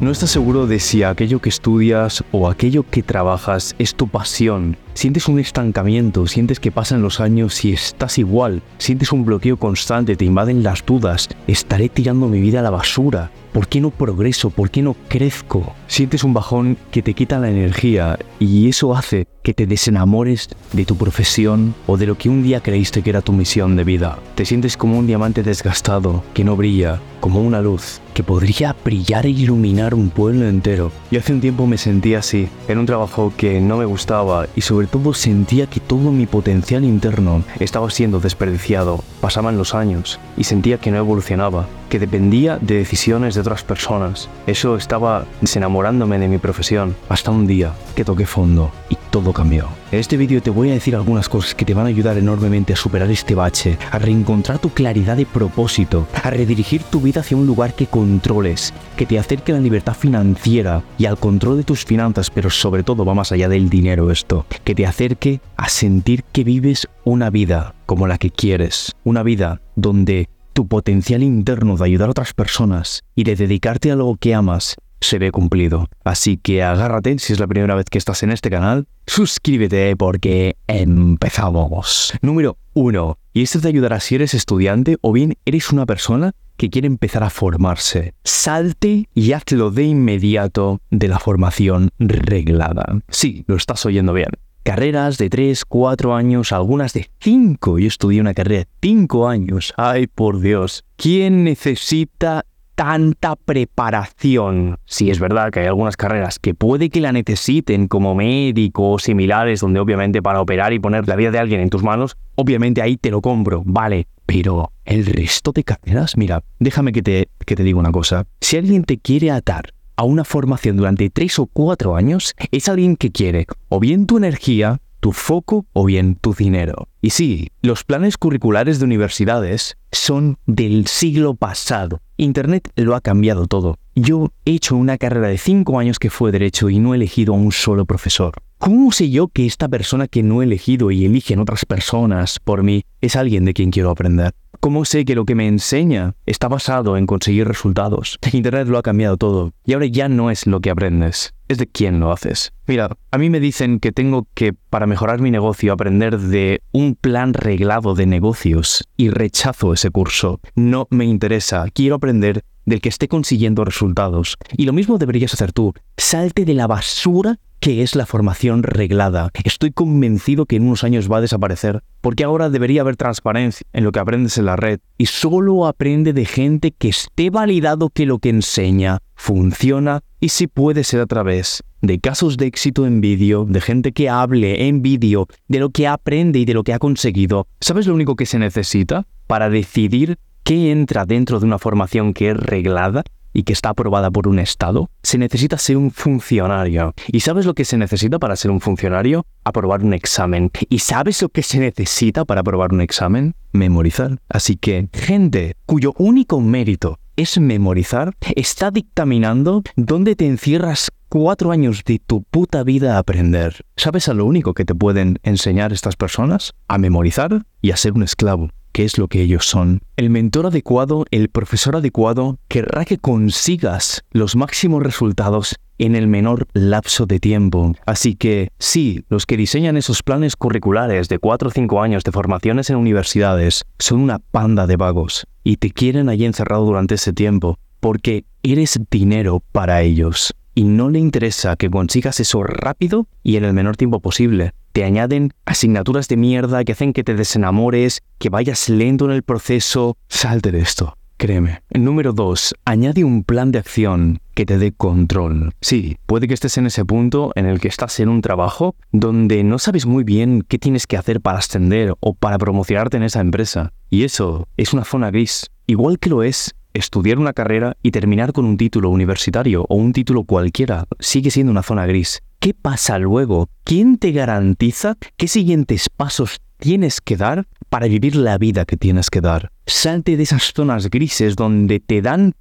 No estás seguro de si aquello que estudias o aquello que trabajas es tu pasión. Sientes un estancamiento, sientes que pasan los años y estás igual. Sientes un bloqueo constante, te invaden las dudas. Estaré tirando mi vida a la basura. ¿Por qué no progreso? ¿Por qué no crezco? Sientes un bajón que te quita la energía y eso hace que te desenamores de tu profesión o de lo que un día creíste que era tu misión de vida. Te sientes como un diamante desgastado, que no brilla, como una luz, que podría brillar e iluminar un pueblo entero. Y hace un tiempo me sentía así, en un trabajo que no me gustaba y sobre todo sentía que todo mi potencial interno estaba siendo desperdiciado. Pasaban los años y sentía que no evolucionaba, que dependía de decisiones de otras personas. Eso estaba desenamorándome de mi profesión, hasta un día que toqué fondo y todo cambió. En este vídeo te voy a decir algunas cosas que te van a ayudar enormemente a superar este bache, a reencontrar tu claridad de propósito, a redirigir tu vida hacia un lugar que controles, que te acerque a la libertad financiera y al control de tus finanzas, pero sobre todo va más allá del dinero esto, que te acerque a sentir que vives una vida como la que quieres, una vida donde tu potencial interno de ayudar a otras personas y de dedicarte a lo que amas se ve cumplido. Así que agárrate si es la primera vez que estás en este canal, suscríbete porque empezamos. Número 1. Y esto te ayudará si eres estudiante o bien eres una persona que quiere empezar a formarse. Salte y hazlo de inmediato de la formación reglada. Sí, lo estás oyendo bien. Carreras de 3, 4 años, algunas de 5. Yo estudié una carrera de 5 años. Ay, por Dios. ¿Quién necesita tanta preparación? Sí, es verdad que hay algunas carreras que puede que la necesiten como médico o similares, donde obviamente para operar y poner la vida de alguien en tus manos, obviamente ahí te lo compro, vale. Pero el resto de carreras, mira, déjame que te, que te diga una cosa. Si alguien te quiere atar a una formación durante 3 o 4 años, es alguien que quiere o bien tu energía, tu foco o bien tu dinero. Y sí, los planes curriculares de universidades son del siglo pasado. Internet lo ha cambiado todo. Yo he hecho una carrera de 5 años que fue derecho y no he elegido a un solo profesor. ¿Cómo sé yo que esta persona que no he elegido y eligen otras personas por mí es alguien de quien quiero aprender? ¿Cómo sé que lo que me enseña está basado en conseguir resultados? Internet lo ha cambiado todo y ahora ya no es lo que aprendes, es de quién lo haces. Mira, a mí me dicen que tengo que, para mejorar mi negocio, aprender de un plan reglado de negocios y rechazo ese curso. No me interesa, quiero aprender del que esté consiguiendo resultados. Y lo mismo deberías hacer tú. Salte de la basura que es la formación reglada. Estoy convencido que en unos años va a desaparecer, porque ahora debería haber transparencia en lo que aprendes en la red y solo aprende de gente que esté validado que lo que enseña funciona y si puede ser a través de casos de éxito en vídeo, de gente que hable en vídeo de lo que aprende y de lo que ha conseguido. ¿Sabes lo único que se necesita para decidir qué entra dentro de una formación que es reglada? y que está aprobada por un Estado, se necesita ser un funcionario. ¿Y sabes lo que se necesita para ser un funcionario? Aprobar un examen. ¿Y sabes lo que se necesita para aprobar un examen? Memorizar. Así que, gente cuyo único mérito es memorizar, está dictaminando dónde te encierras cuatro años de tu puta vida a aprender. ¿Sabes a lo único que te pueden enseñar estas personas? A memorizar y a ser un esclavo qué es lo que ellos son. El mentor adecuado, el profesor adecuado, querrá que consigas los máximos resultados en el menor lapso de tiempo. Así que sí, los que diseñan esos planes curriculares de 4 o 5 años de formaciones en universidades son una panda de vagos y te quieren allí encerrado durante ese tiempo porque eres dinero para ellos y no le interesa que consigas eso rápido y en el menor tiempo posible. Te añaden asignaturas de mierda que hacen que te desenamores, que vayas lento en el proceso. Salte de esto. Créeme. Número 2. Añade un plan de acción que te dé control. Sí, puede que estés en ese punto en el que estás en un trabajo donde no sabes muy bien qué tienes que hacer para ascender o para promocionarte en esa empresa. Y eso es una zona gris. Igual que lo es estudiar una carrera y terminar con un título universitario o un título cualquiera sigue siendo una zona gris. ¿Qué pasa luego? ¿Quién te garantiza qué siguientes pasos tienes que dar para vivir la vida que tienes que dar? Salte de esas zonas grises donde te dan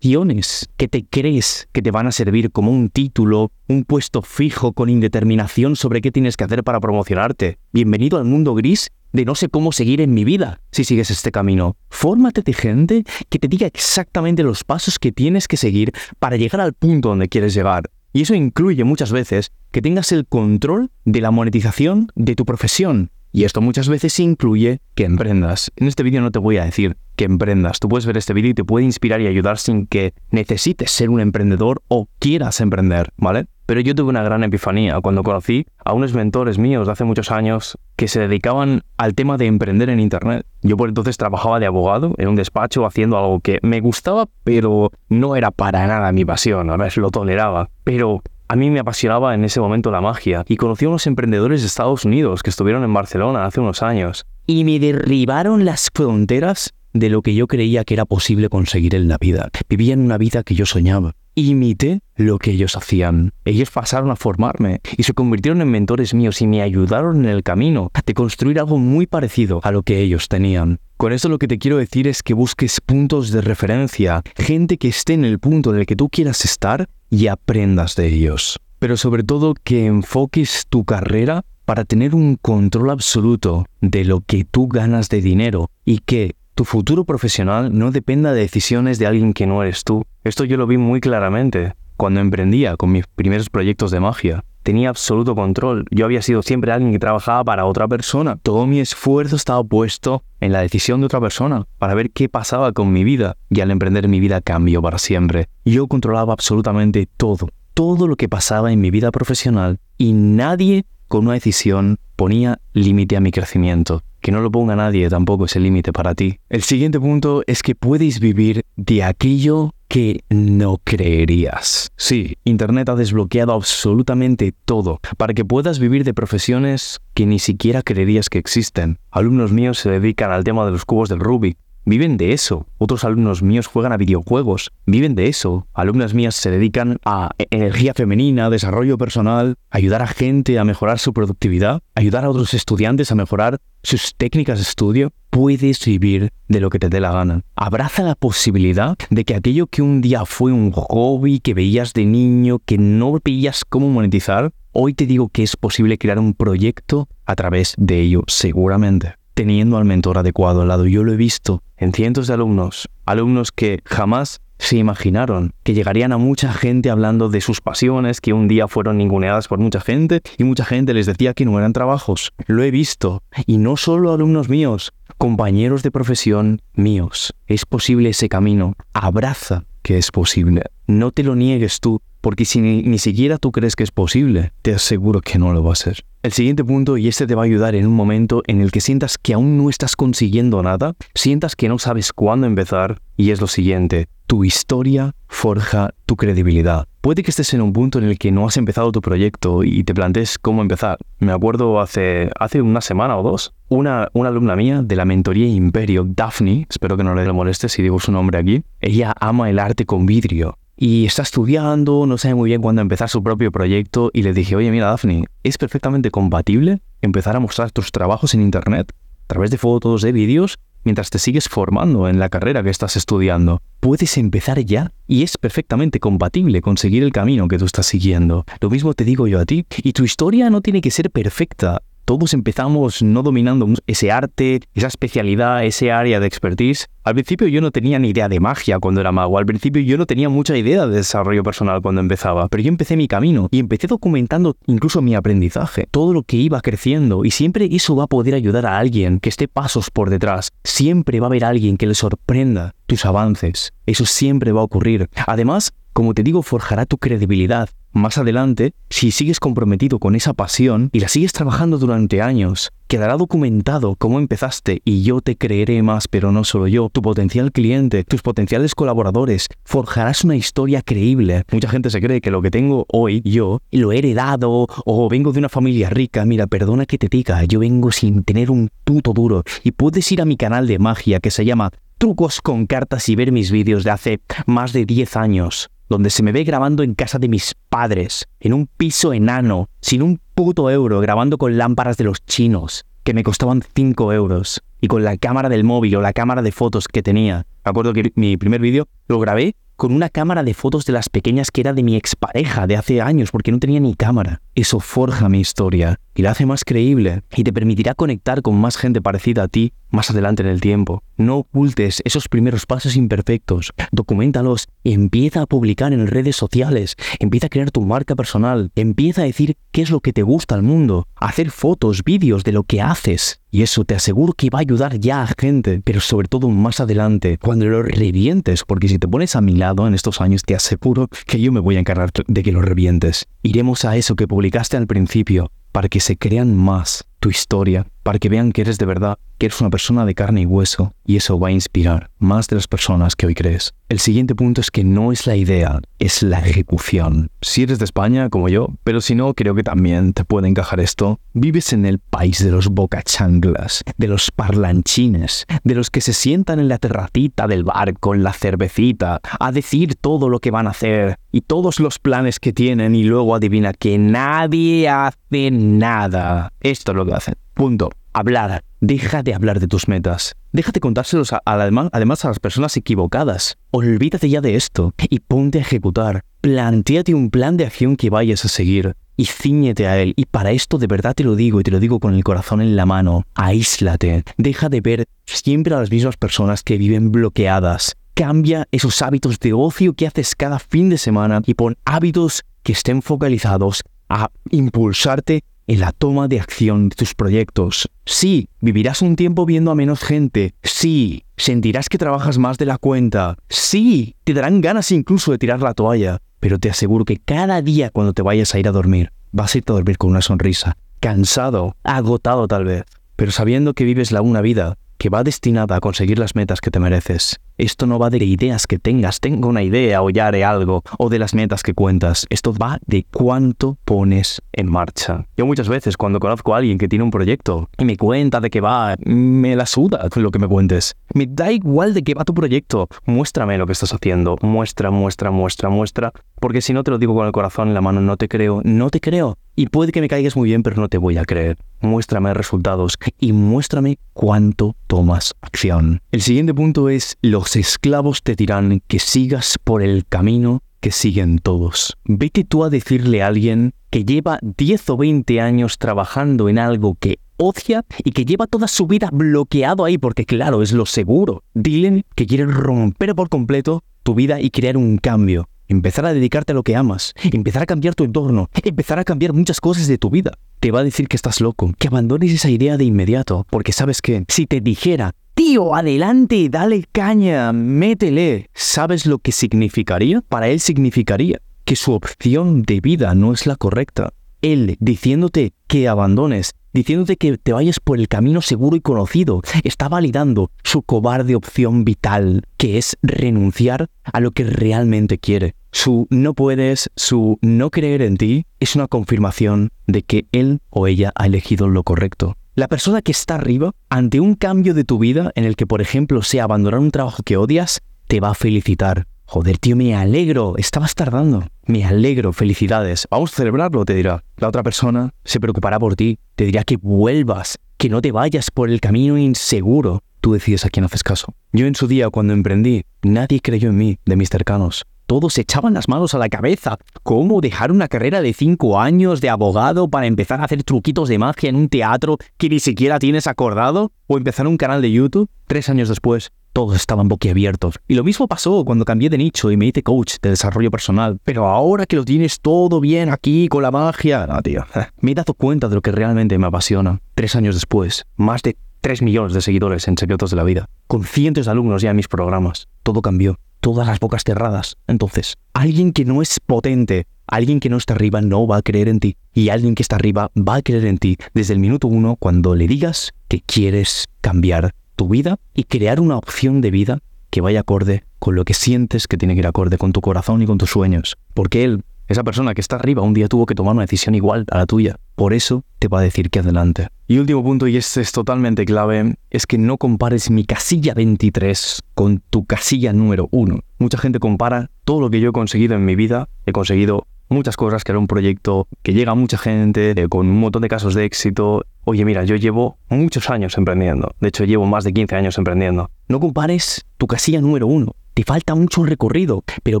opciones que te crees que te van a servir como un título, un puesto fijo con indeterminación sobre qué tienes que hacer para promocionarte. Bienvenido al mundo gris de no sé cómo seguir en mi vida si sigues este camino. Fórmate de gente que te diga exactamente los pasos que tienes que seguir para llegar al punto donde quieres llegar. Y eso incluye muchas veces que tengas el control de la monetización de tu profesión. Y esto muchas veces incluye que emprendas. En este vídeo no te voy a decir que emprendas. Tú puedes ver este vídeo y te puede inspirar y ayudar sin que necesites ser un emprendedor o quieras emprender, ¿vale? Pero yo tuve una gran epifanía cuando conocí a unos mentores míos de hace muchos años que se dedicaban al tema de emprender en Internet. Yo por entonces trabajaba de abogado en un despacho haciendo algo que me gustaba, pero no era para nada mi pasión, a ver, lo toleraba. Pero a mí me apasionaba en ese momento la magia y conocí a unos emprendedores de Estados Unidos que estuvieron en Barcelona hace unos años y me derribaron las fronteras de lo que yo creía que era posible conseguir en la vida. Vivían una vida que yo soñaba imité lo que ellos hacían. Ellos pasaron a formarme y se convirtieron en mentores míos y me ayudaron en el camino de construir algo muy parecido a lo que ellos tenían. Con esto lo que te quiero decir es que busques puntos de referencia, gente que esté en el punto en el que tú quieras estar y aprendas de ellos. Pero sobre todo que enfoques tu carrera para tener un control absoluto de lo que tú ganas de dinero y que tu futuro profesional no dependa de decisiones de alguien que no eres tú. Esto yo lo vi muy claramente cuando emprendía con mis primeros proyectos de magia. Tenía absoluto control. Yo había sido siempre alguien que trabajaba para otra persona. Todo mi esfuerzo estaba puesto en la decisión de otra persona para ver qué pasaba con mi vida. Y al emprender mi vida cambió para siempre. Yo controlaba absolutamente todo. Todo lo que pasaba en mi vida profesional y nadie con una decisión ponía límite a mi crecimiento. Que no lo ponga nadie tampoco ese límite para ti. El siguiente punto es que puedes vivir de aquello que no creerías. Sí, Internet ha desbloqueado absolutamente todo para que puedas vivir de profesiones que ni siquiera creerías que existen. Alumnos míos se dedican al tema de los cubos del Rubik, viven de eso. Otros alumnos míos juegan a videojuegos, viven de eso. Alumnas mías se dedican a e-, energía femenina, desarrollo personal, ayudar a gente a mejorar su productividad, ayudar a otros estudiantes a mejorar sus técnicas de estudio. Puedes vivir de lo que te dé la gana. Abraza la posibilidad de que aquello que un día fue un hobby que veías de niño, que no veías cómo monetizar, hoy te digo que es posible crear un proyecto a través de ello seguramente teniendo al mentor adecuado al lado. Yo lo he visto en cientos de alumnos, alumnos que jamás se imaginaron que llegarían a mucha gente hablando de sus pasiones, que un día fueron ninguneadas por mucha gente y mucha gente les decía que no eran trabajos. Lo he visto. Y no solo alumnos míos, compañeros de profesión míos. Es posible ese camino. Abraza que es posible. No te lo niegues tú, porque si ni, siquiera tú crees que es posible, te aseguro que no lo va a ser. El siguiente punto, y este te va a ayudar en un momento en el que sientas que aún no estás consiguiendo nada, sientas que no sabes cuándo empezar, y es lo siguiente, tu historia forja tu credibilidad. Puede que estés en un punto en el que no has empezado tu proyecto y te plantees cómo empezar. Me acuerdo hace, hace una semana o dos, una, una alumna mía de la mentoría Imperio, Daphne, espero que no le moleste si digo su nombre aquí, ella ama el arte con vidrio y está estudiando, no sabe muy bien cuándo empezar su propio proyecto y le dije, oye, mira, Daphne, ¿es perfectamente compatible empezar a mostrar tus trabajos en Internet a través de fotos, de vídeos, mientras te sigues formando en la carrera que estás estudiando? Puedes empezar ya y es perfectamente compatible con seguir el camino que tú estás siguiendo. Lo mismo te digo yo a ti. Y tu historia no tiene que ser perfecta todos empezamos no dominando ese arte, esa especialidad, ese área de expertise. Al principio yo no tenía ni idea de magia cuando era mago, al principio yo no tenía mucha idea de desarrollo personal cuando empezaba, pero yo empecé mi camino y empecé documentando incluso mi aprendizaje, todo lo que iba creciendo y siempre eso va a poder ayudar a alguien que esté pasos por detrás, siempre va a haber alguien que le sorprenda tus avances, eso siempre va a ocurrir. Además, como te digo, forjará tu credibilidad. Más adelante, si sigues comprometido con esa pasión y la sigues trabajando durante años, quedará documentado cómo empezaste y yo te creeré más, pero no solo yo, tu potencial cliente, tus potenciales colaboradores, forjarás una historia creíble. Mucha gente se cree que lo que tengo hoy yo lo he heredado o vengo de una familia rica. Mira, perdona que te diga, yo vengo sin tener un tuto duro y puedes ir a mi canal de magia que se llama Trucos con cartas y ver mis vídeos de hace más de 10 años donde se me ve grabando en casa de mis padres, en un piso enano, sin un puto euro, grabando con lámparas de los chinos, que me costaban 5 euros, y con la cámara del móvil o la cámara de fotos que tenía. Acuerdo que mi primer vídeo lo grabé con una cámara de fotos de las pequeñas que era de mi expareja de hace años porque no tenía ni cámara. Eso forja mi historia y la hace más creíble y te permitirá conectar con más gente parecida a ti más adelante en el tiempo. No ocultes esos primeros pasos imperfectos, documentalos empieza a publicar en redes sociales, empieza a crear tu marca personal, empieza a decir qué es lo que te gusta al mundo, hacer fotos, vídeos de lo que haces. Y eso te aseguro que va a ayudar ya a gente, pero sobre todo más adelante, cuando lo revientes, porque si te pones a mi lado en estos años, te aseguro que yo me voy a encargar de que lo revientes. Iremos a eso que publicaste al principio, para que se crean más tu historia, para que vean que eres de verdad, que eres una persona de carne y hueso, y eso va a inspirar más de las personas que hoy crees. El siguiente punto es que no es la idea, es la ejecución. Si eres de España, como yo, pero si no, creo que también te puede encajar esto, vives en el país de los bocachanglas, de los parlanchines, de los que se sientan en la terracita del bar con la cervecita, a decir todo lo que van a hacer y todos los planes que tienen y luego adivina que nadie hace nada. Esto es lo que hacen. Punto. Hablar. Deja de hablar de tus metas. Déjate contárselos además a las personas equivocadas. Olvídate ya de esto y ponte a ejecutar. Plantéate un plan de acción que vayas a seguir y ciñete a él. Y para esto de verdad te lo digo y te lo digo con el corazón en la mano. Aíslate. Deja de ver siempre a las mismas personas que viven bloqueadas. Cambia esos hábitos de ocio que haces cada fin de semana y pon hábitos que estén focalizados a impulsarte en la toma de acción de tus proyectos. Sí, vivirás un tiempo viendo a menos gente. Sí, sentirás que trabajas más de la cuenta. Sí, te darán ganas incluso de tirar la toalla. Pero te aseguro que cada día cuando te vayas a ir a dormir, vas a irte a dormir con una sonrisa. Cansado, agotado tal vez, pero sabiendo que vives la una vida que va destinada a conseguir las metas que te mereces. Esto no va de ideas que tengas, tengo una idea o ya haré algo, o de las metas que cuentas. Esto va de cuánto pones en marcha. Yo muchas veces cuando conozco a alguien que tiene un proyecto y me cuenta de qué va, me la suda lo que me cuentes. Me da igual de qué va tu proyecto. Muéstrame lo que estás haciendo. Muestra, muestra, muestra, muestra. Porque si no te lo digo con el corazón en la mano, no te creo, no te creo. Y puede que me caigas muy bien, pero no te voy a creer. Muéstrame resultados y muéstrame cuánto tomas acción. El siguiente punto es, los esclavos te dirán que sigas por el camino que siguen todos. Vete tú a decirle a alguien que lleva 10 o 20 años trabajando en algo que odia y que lleva toda su vida bloqueado ahí porque claro, es lo seguro. Dile que quieres romper por completo tu vida y crear un cambio empezar a dedicarte a lo que amas, empezar a cambiar tu entorno, empezar a cambiar muchas cosas de tu vida. Te va a decir que estás loco, que abandones esa idea de inmediato, porque sabes que si te dijera, tío, adelante, dale caña, métele, ¿sabes lo que significaría? Para él significaría que su opción de vida no es la correcta. Él diciéndote que abandones, diciéndote que te vayas por el camino seguro y conocido. Está validando su cobarde opción vital, que es renunciar a lo que realmente quiere. Su no puedes, su no creer en ti, es una confirmación de que él o ella ha elegido lo correcto. La persona que está arriba, ante un cambio de tu vida en el que, por ejemplo, sea abandonar un trabajo que odias, te va a felicitar. Joder, tío, me alegro, estabas tardando. Me alegro, felicidades. Vamos a celebrarlo, te dirá. La otra persona se preocupará por ti, te dirá que vuelvas, que no te vayas por el camino inseguro. Tú decides a quién haces caso. Yo en su día, cuando emprendí, nadie creyó en mí, de mis cercanos. Todos echaban las manos a la cabeza. ¿Cómo dejar una carrera de cinco años de abogado para empezar a hacer truquitos de magia en un teatro que ni siquiera tienes acordado? ¿O empezar un canal de YouTube? Tres años después, todos estaban boquiabiertos. Y lo mismo pasó cuando cambié de nicho y me hice coach de desarrollo personal. Pero ahora que lo tienes todo bien aquí con la magia, no, tío. Me he dado cuenta de lo que realmente me apasiona. Tres años después, más de 3 millones de seguidores en Secretos de la Vida, con cientos de alumnos ya en mis programas. Todo cambió. Todas las bocas cerradas. Entonces, alguien que no es potente, alguien que no está arriba no va a creer en ti. Y alguien que está arriba va a creer en ti desde el minuto uno cuando le digas que quieres cambiar tu vida y crear una opción de vida que vaya acorde con lo que sientes que tiene que ir acorde con tu corazón y con tus sueños. Porque él, esa persona que está arriba, un día tuvo que tomar una decisión igual a la tuya. Por eso te va a decir que adelante. Y último punto, y este es totalmente clave, es que no compares mi casilla 23 con tu casilla número 1. Mucha gente compara todo lo que yo he conseguido en mi vida. He conseguido muchas cosas, que era un proyecto que llega a mucha gente, con un montón de casos de éxito. Oye, mira, yo llevo muchos años emprendiendo. De hecho, llevo más de 15 años emprendiendo. No compares tu casilla número uno. Te falta mucho recorrido, pero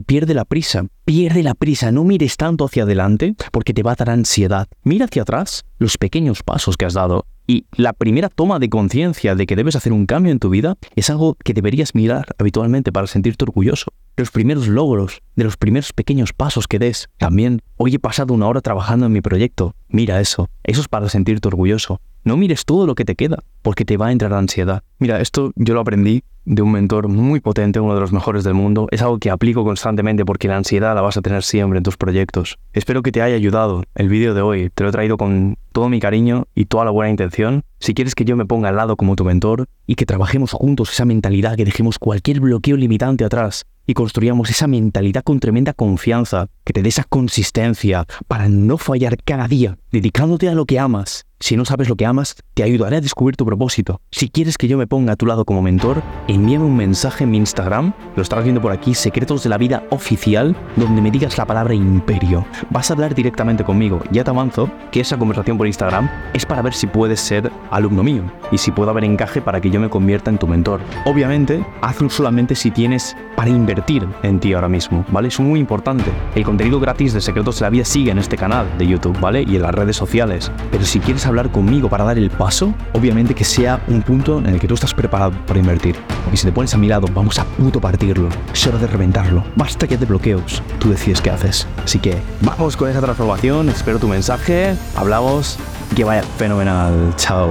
pierde la prisa, pierde la prisa, no mires tanto hacia adelante porque te va a dar ansiedad. Mira hacia atrás los pequeños pasos que has dado. Y la primera toma de conciencia de que debes hacer un cambio en tu vida es algo que deberías mirar habitualmente para sentirte orgulloso. Los primeros logros, de los primeros pequeños pasos que des. También, hoy he pasado una hora trabajando en mi proyecto. Mira eso. Eso es para sentirte orgulloso. No mires todo lo que te queda, porque te va a entrar ansiedad. Mira, esto yo lo aprendí de un mentor muy potente, uno de los mejores del mundo. Es algo que aplico constantemente porque la ansiedad la vas a tener siempre en tus proyectos. Espero que te haya ayudado el vídeo de hoy. Te lo he traído con todo mi cariño y toda la buena intención. Si quieres que yo me ponga al lado como tu mentor y que trabajemos juntos esa mentalidad, que dejemos cualquier bloqueo limitante atrás y construyamos esa mentalidad con tremenda confianza, que te dé esa consistencia para no fallar cada día, dedicándote a lo que amas si no sabes lo que amas, te ayudaré a descubrir tu propósito. Si quieres que yo me ponga a tu lado como mentor, envíame un mensaje en mi Instagram, lo estarás viendo por aquí, Secretos de la Vida Oficial, donde me digas la palabra imperio. Vas a hablar directamente conmigo. Ya te avanzo que esa conversación por Instagram es para ver si puedes ser alumno mío y si puedo haber encaje para que yo me convierta en tu mentor. Obviamente, hazlo solamente si tienes para invertir en ti ahora mismo, ¿vale? Es muy importante. El contenido gratis de Secretos de la Vida sigue en este canal de YouTube, ¿vale? Y en las redes sociales. Pero si quieres hablar conmigo para dar el paso, obviamente que sea un punto en el que tú estás preparado para invertir. Y si te pones a mi lado, vamos a puto partirlo. Es hora de reventarlo. Basta ya de bloqueos. Tú decides qué haces. Así que vamos con esa transformación. Espero tu mensaje. Hablamos. Que vaya fenomenal. Chao.